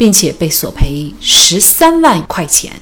并且被索赔十三万块钱。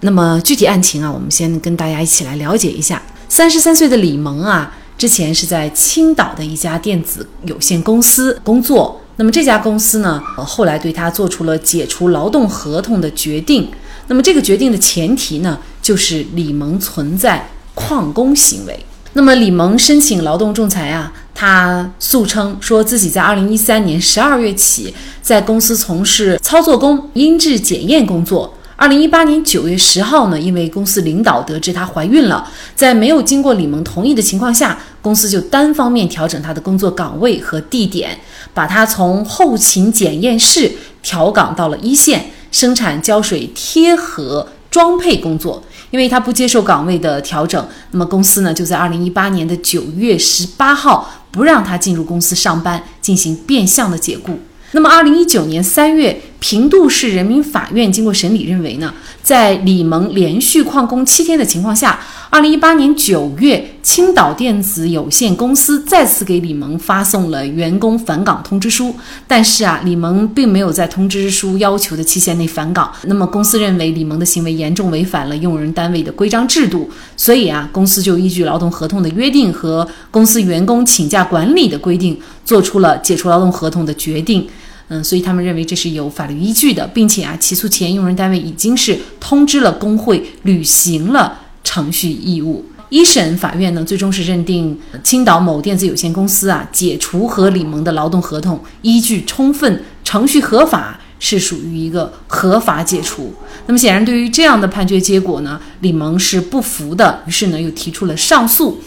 那么具体案情啊，我们先跟大家一起来了解一下。三十三岁的李萌啊，之前是在青岛的一家电子有限公司工作。那么这家公司呢，呃后来对他做出了解除劳动合同的决定。那么这个决定的前提呢，就是李萌存在旷工行为。那么李萌申请劳动仲裁啊，他诉称说自己在二零一三年十二月起在公司从事操作工音质检验工作。二零一八年九月十号呢，因为公司领导得知她怀孕了，在没有经过李萌同意的情况下，公司就单方面调整她的工作岗位和地点，把她从后勤检验室调岗到了一线生产胶水贴合装配工作。因为他不接受岗位的调整，那么公司呢就在二零一八年的九月十八号不让他进入公司上班，进行变相的解雇。那么二零一九年三月，平度市人民法院经过审理认为呢，在李萌连续旷工七天的情况下。二零一八年九月，青岛电子有限公司再次给李萌发送了员工返岗通知书，但是啊，李萌并没有在通知书要求的期限内返岗。那么公司认为李萌的行为严重违反了用人单位的规章制度，所以啊，公司就依据劳动合同的约定和公司员工请假管理的规定，做出了解除劳动合同的决定。嗯，所以他们认为这是有法律依据的，并且啊，起诉前用人单位已经是通知了工会，履行了。程序义务，一审法院呢，最终是认定青岛某电子有限公司啊解除和李萌的劳动合同依据充分，程序合法，是属于一个合法解除。那么显然，对于这样的判决结果呢，李萌是不服的，于是呢又提出了上诉。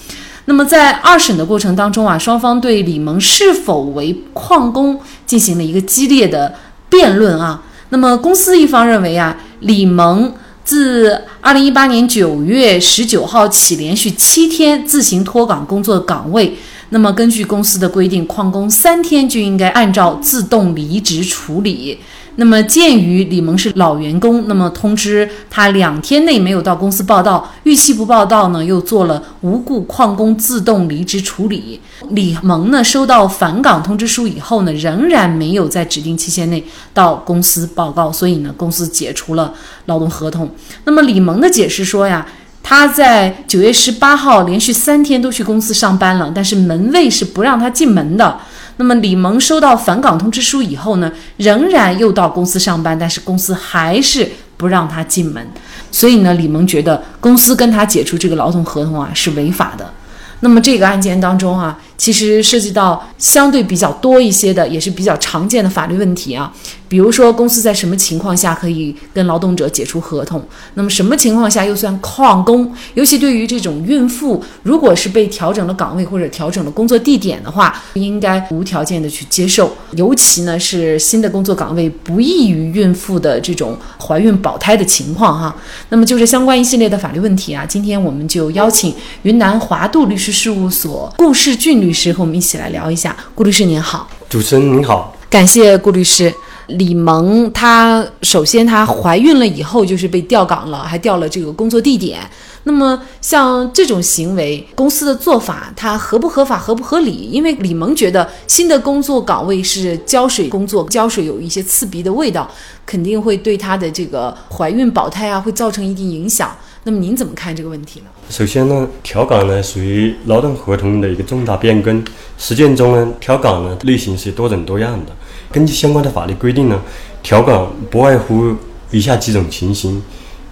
那么在二审的过程当中啊，双方对李萌是否为旷工进行了一个激烈的辩论啊。那么公司一方认为啊，李萌。自二零一八年九月十九号起，连续七天自行脱岗工作岗位。那么，根据公司的规定，旷工三天就应该按照自动离职处理。那么，鉴于李萌是老员工，那么通知他两天内没有到公司报道，逾期不报道呢，又做了无故旷工自动离职处理。李萌呢，收到返岗通知书以后呢，仍然没有在指定期限内到公司报告，所以呢，公司解除了劳动合同。那么，李萌的解释说呀，他在九月十八号连续三天都去公司上班了，但是门卫是不让他进门的。那么李萌收到返岗通知书以后呢，仍然又到公司上班，但是公司还是不让他进门，所以呢，李萌觉得公司跟他解除这个劳动合同啊是违法的。那么这个案件当中啊。其实涉及到相对比较多一些的，也是比较常见的法律问题啊。比如说，公司在什么情况下可以跟劳动者解除合同？那么什么情况下又算旷工？尤其对于这种孕妇，如果是被调整了岗位或者调整了工作地点的话，应该无条件的去接受。尤其呢是新的工作岗位不易于孕妇的这种怀孕保胎的情况哈。那么就是相关一系列的法律问题啊，今天我们就邀请云南华度律师事务所顾世俊。律师和我们一起来聊一下，顾律师您好，主持人您好，感谢顾律师。李萌她首先她怀孕了以后就是被调岗了，还调了这个工作地点。那么像这种行为，公司的做法它合不合法、合不合理？因为李萌觉得新的工作岗位是胶水工作，胶水有一些刺鼻的味道，肯定会对她的这个怀孕保胎啊会造成一定影响。那么您怎么看这个问题呢？首先呢，调岗呢属于劳动合同的一个重大变更。实践中呢，调岗呢类型是多种多样的。根据相关的法律规定呢，调岗不外乎以下几种情形：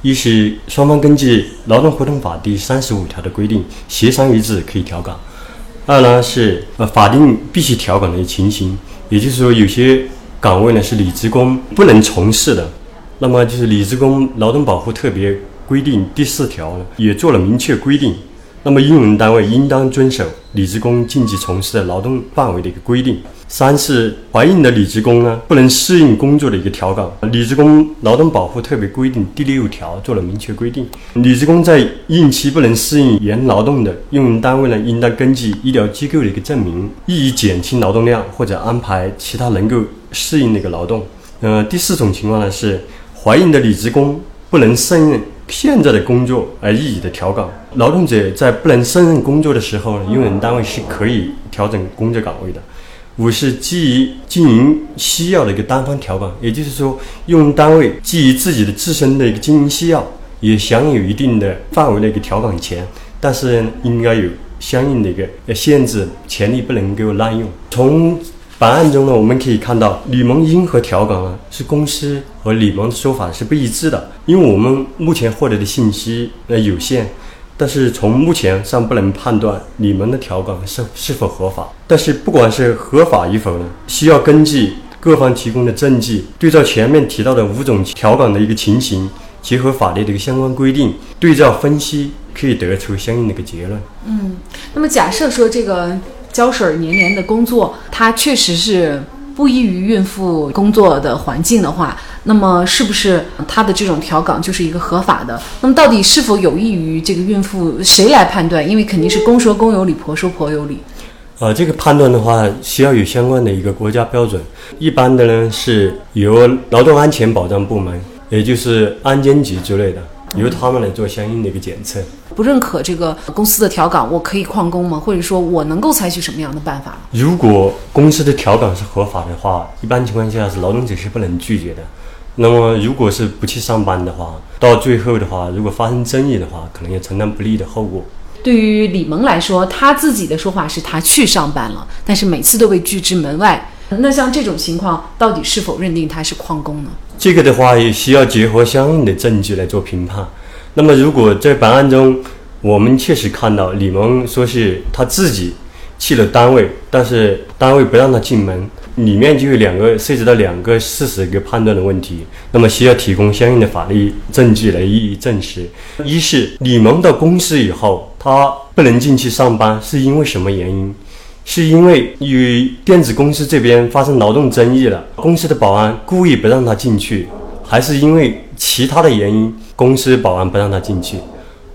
一是双方根据劳动合同法第三十五条的规定协商一致可以调岗；二呢是呃法定必须调岗的情形，也就是说有些岗位呢是女职工不能从事的，那么就是女职工劳动保护特别。规定第四条呢，也做了明确规定。那么，用人单位应当遵守女职工禁忌从事的劳动范围的一个规定。三是怀孕的女职工呢，不能适应工作的一个调岗。女职工劳动保护特别规定第六条做了明确规定，女职工在孕期不能适应原劳动的，用人单位呢应当根据医疗机构的一个证明，予以减轻劳动量或者安排其他能够适应的一个劳动。呃，第四种情况呢是怀孕的女职工不能胜任现在的工作而予以的调岗。劳动者在不能胜任工作的时候，用人单位是可以调整工作岗位的。五是基于经营需要的一个单方调岗，也就是说，用人单位基于自己的自身的一个经营需要，也享有一定的范围的一个调岗权，但是应该有相应的一个限制，权利不能够滥用。从本案中呢，我们可以看到，吕蒙因何调岗呢，是公司和吕蒙的说法是不一致的，因为我们目前获得的信息呃有限。但是从目前尚不能判断你们的调岗是是否合法。但是不管是合法与否呢，需要根据各方提供的证据，对照前面提到的五种调岗的一个情形，结合法律的一个相关规定，对照分析，可以得出相应的一个结论。嗯，那么假设说这个胶水黏黏的工作，它确实是。不宜于孕妇工作的环境的话，那么是不是他的这种调岗就是一个合法的？那么到底是否有益于这个孕妇，谁来判断？因为肯定是公说公有理，婆说婆有理。呃，这个判断的话，需要有相关的一个国家标准。一般的呢，是由劳动安全保障部门，也就是安监局之类的。由他们来做相应的一个检测。不认可这个公司的调岗，我可以旷工吗？或者说我能够采取什么样的办法？如果公司的调岗是合法的话，一般情况下是劳动者是不能拒绝的。那么如果是不去上班的话，到最后的话，如果发生争议的话，可能要承担不利的后果。对于李萌来说，他自己的说法是他去上班了，但是每次都被拒之门外。那像这种情况，到底是否认定他是旷工呢？这个的话也需要结合相应的证据来做评判。那么，如果在本案中，我们确实看到李萌说是他自己去了单位，但是单位不让他进门，里面就有两个涉及到两个事实一个判断的问题。那么需要提供相应的法律证据来予以证实。一是李萌到公司以后，他不能进去上班，是因为什么原因？是因为与电子公司这边发生劳动争议了，公司的保安故意不让他进去，还是因为其他的原因，公司保安不让他进去？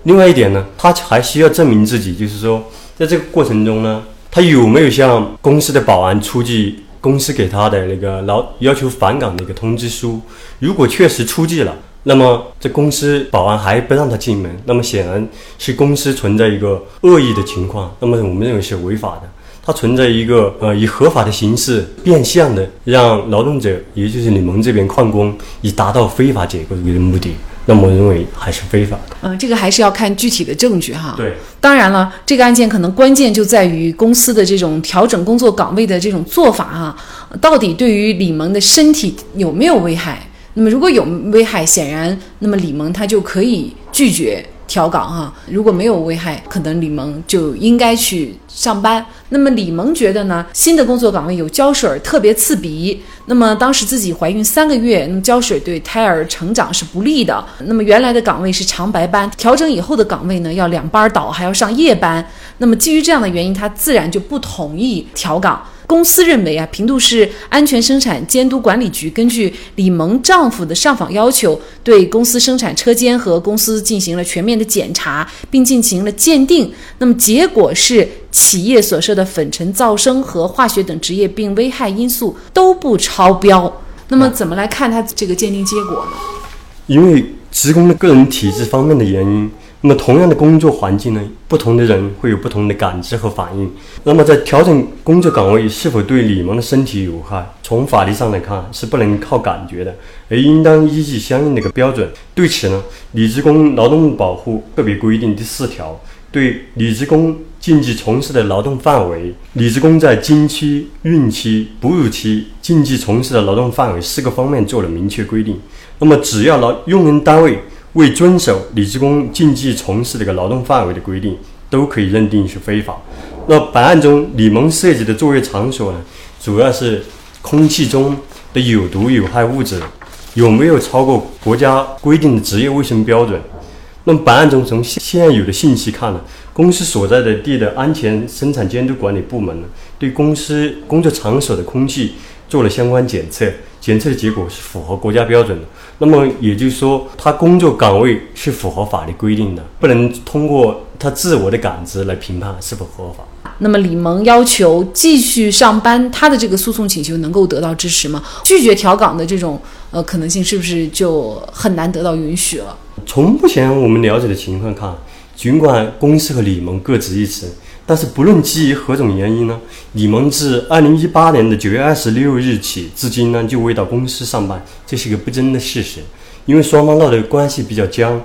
另外一点呢，他还需要证明自己，就是说，在这个过程中呢，他有没有向公司的保安出具公司给他的那个劳要求返岗的一个通知书？如果确实出具了，那么这公司保安还不让他进门，那么显然是公司存在一个恶意的情况，那么我们认为是违法的。它存在一个呃，以合法的形式变相的让劳动者，也就是你们这边旷工，以达到非法解雇的目的，那么我认为还是非法的。嗯，这个还是要看具体的证据哈。对，当然了，这个案件可能关键就在于公司的这种调整工作岗位的这种做法哈，到底对于李萌的身体有没有危害？那么如果有危害，显然那么李萌他就可以拒绝。调岗哈，如果没有危害，可能李萌就应该去上班。那么李萌觉得呢，新的工作岗位有胶水特别刺鼻。那么当时自己怀孕三个月，那么胶水对胎儿成长是不利的。那么原来的岗位是长白班，调整以后的岗位呢要两班倒，还要上夜班。那么基于这样的原因，他自然就不同意调岗。公司认为啊，平度市安全生产监督管理局根据李萌丈夫的上访要求，对公司生产车间和公司进行了全面的检查，并进行了鉴定。那么结果是，企业所涉的粉尘、噪声和化学等职业病危害因素都不超标。那么怎么来看他这个鉴定结果呢？因为职工的个人体质方面的原因。那么同样的工作环境呢，不同的人会有不同的感知和反应。那么在调整工作岗位是否对李萌的身体有害，从法律上来看是不能靠感觉的，而应当依据相应的一个标准。对此呢，女职工劳动保护特别规定第四条，对女职工禁忌从事的劳动范围，女职工在经期、孕期、哺乳期禁忌从事的劳动范围四个方面做了明确规定。那么只要劳用人单位。未遵守女职工禁忌从事这个劳动范围的规定，都可以认定是非法。那本案中李萌涉及的作业场所呢，主要是空气中的有毒有害物质有没有超过国家规定的职业卫生标准？那么本案中从现有的信息看呢，公司所在的地的安全生产监督管理部门呢，对公司工作场所的空气做了相关检测，检测的结果是符合国家标准的。那么也就是说，他工作岗位是符合法律规定的，不能通过他自我的感知来评判是否合法。那么李萌要求继续上班，他的这个诉讼请求能够得到支持吗？拒绝调岗的这种呃可能性是不是就很难得到允许了？从目前我们了解的情况看，尽管公司和李萌各执一词，但是不论基于何种原因呢，李萌自二零一八年的九月二十六日起至今呢就未到公司上班，这是个不争的事实。因为双方闹的关系比较僵，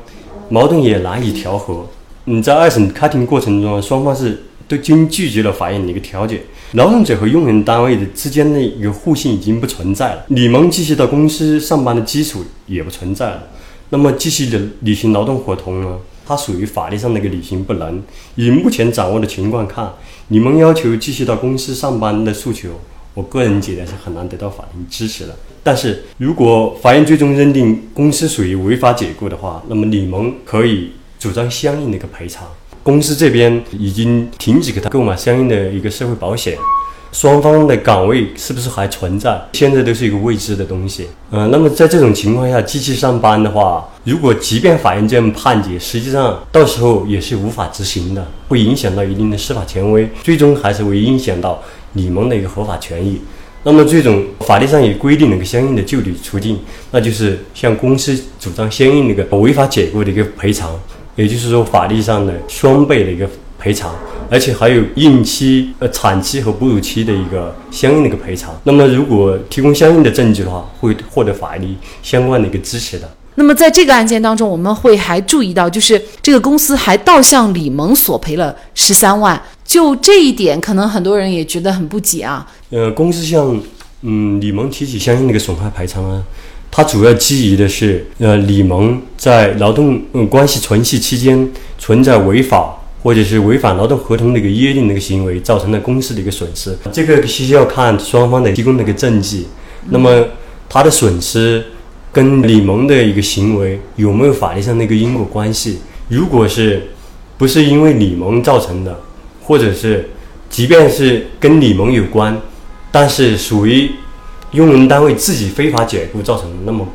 矛盾也难以调和。你在二审开庭过程中，双方是。都均拒绝了法院的一个调解，劳动者和用人单位的之间的一个互信已经不存在了，李萌继续到公司上班的基础也不存在了。那么继续的履行劳动合同呢？它属于法律上的一个履行不能。以目前掌握的情况看，李萌要求继续到公司上班的诉求，我个人觉得是很难得到法庭支持的。但是如果法院最终认定公司属于违法解雇的话，那么李萌可以主张相应的一个赔偿。公司这边已经停止给他购买相应的一个社会保险，双方的岗位是不是还存在？现在都是一个未知的东西。嗯，那么在这种情况下机器上班的话，如果即便法院这样判决，实际上到时候也是无法执行的，会影响到一定的司法权威，最终还是会影响到你们的一个合法权益。那么这种法律上也规定了一个相应的救济途径，那就是向公司主张相应的一个违法解雇的一个赔偿。也就是说，法律上的双倍的一个赔偿，而且还有孕期、呃产期和哺乳期的一个相应的一个赔偿。那么，如果提供相应的证据的话，会获得法律相关的一个支持的。那么，在这个案件当中，我们会还注意到，就是这个公司还倒向李萌索赔了十三万。就这一点，可能很多人也觉得很不解啊。呃，公司向嗯李萌提起相应的一个损害赔偿啊。它主要基于的是，呃，李萌在劳动关系存续期间存在违法或者是违反劳动合同的一个约定的一个行为，造成了公司的一个损失。这个需要看双方的提供的一个证据。那么，他的损失跟李萌的一个行为有没有法律上的一个因果关系？如果是不是因为李萌造成的，或者是即便是跟李萌有关，但是属于。用人单位自己非法解雇造成的，那么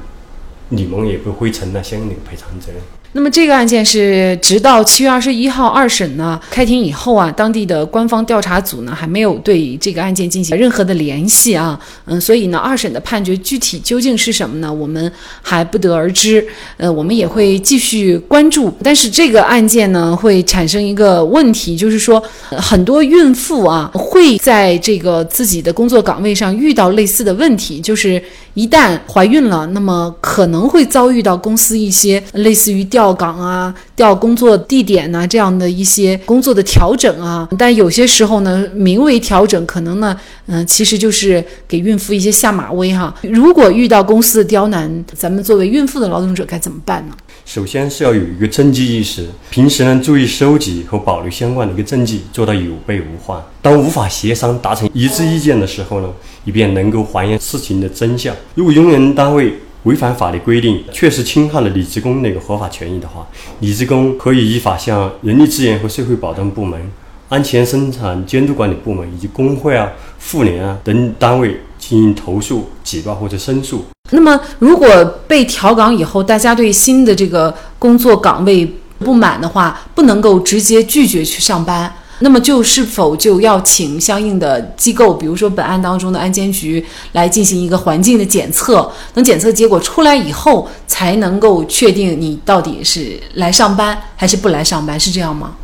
李萌也不会承担相应的赔偿责任。那么这个案件是直到七月二十一号二审呢开庭以后啊，当地的官方调查组呢还没有对这个案件进行任何的联系啊，嗯，所以呢二审的判决具体究竟是什么呢？我们还不得而知。呃，我们也会继续关注。但是这个案件呢会产生一个问题，就是说很多孕妇啊会在这个自己的工作岗位上遇到类似的问题，就是一旦怀孕了，那么可能会遭遇到公司一些类似于调。调岗啊，调工作地点呐，这样的一些工作的调整啊，但有些时候呢，名为调整，可能呢，嗯，其实就是给孕妇一些下马威哈。如果遇到公司的刁难，咱们作为孕妇的劳动者该怎么办呢？首先是要有一个证据意识，平时呢注意收集和保留相关的一个证据，做到有备无患。当无法协商达成一致意见的时候呢，以便能够还原事情的真相。如果用人单位，违反法律规定，确实侵害了李职工那个合法权益的话，李职工可以依法向人力资源和社会保障部门、安全生产监督管理部门以及工会啊、妇联啊等单位进行投诉、举报或者申诉。那么，如果被调岗以后，大家对新的这个工作岗位不满的话，不能够直接拒绝去上班。那么就是否就要请相应的机构，比如说本案当中的安监局来进行一个环境的检测，等检测结果出来以后，才能够确定你到底是来上班还是不来上班，是这样吗？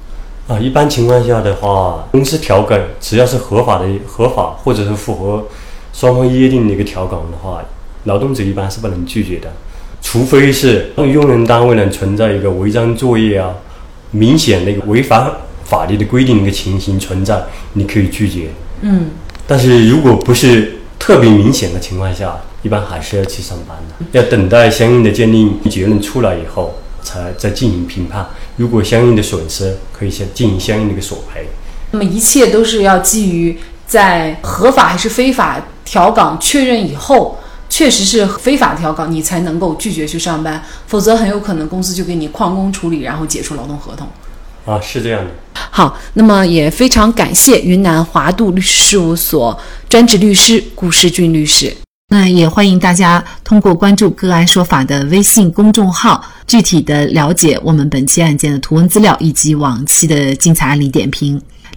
啊，一般情况下的话，公司调岗只要是合法的、合法或者是符合双方约定的一个调岗的话，劳动者一般是不能拒绝的，除非是用人单位呢存在一个违章作业啊，明显的一个违反。法律的规定一个情形存在，你可以拒绝。嗯，但是如果不是特别明显的情况下，一般还是要去上班的。要等待相应的鉴定结论出来以后，才再进行评判。如果相应的损失，可以先进行相应的一个索赔。那么一切都是要基于在合法还是非法调岗确认以后，确实是非法调岗，你才能够拒绝去上班。否则很有可能公司就给你旷工处理，然后解除劳动合同。啊，是这样的。好，那么也非常感谢云南华度律师事务所专职律师顾世俊律师。那也欢迎大家通过关注“个案说法”的微信公众号，具体的了解我们本期案件的图文资料以及往期的精彩案例点评。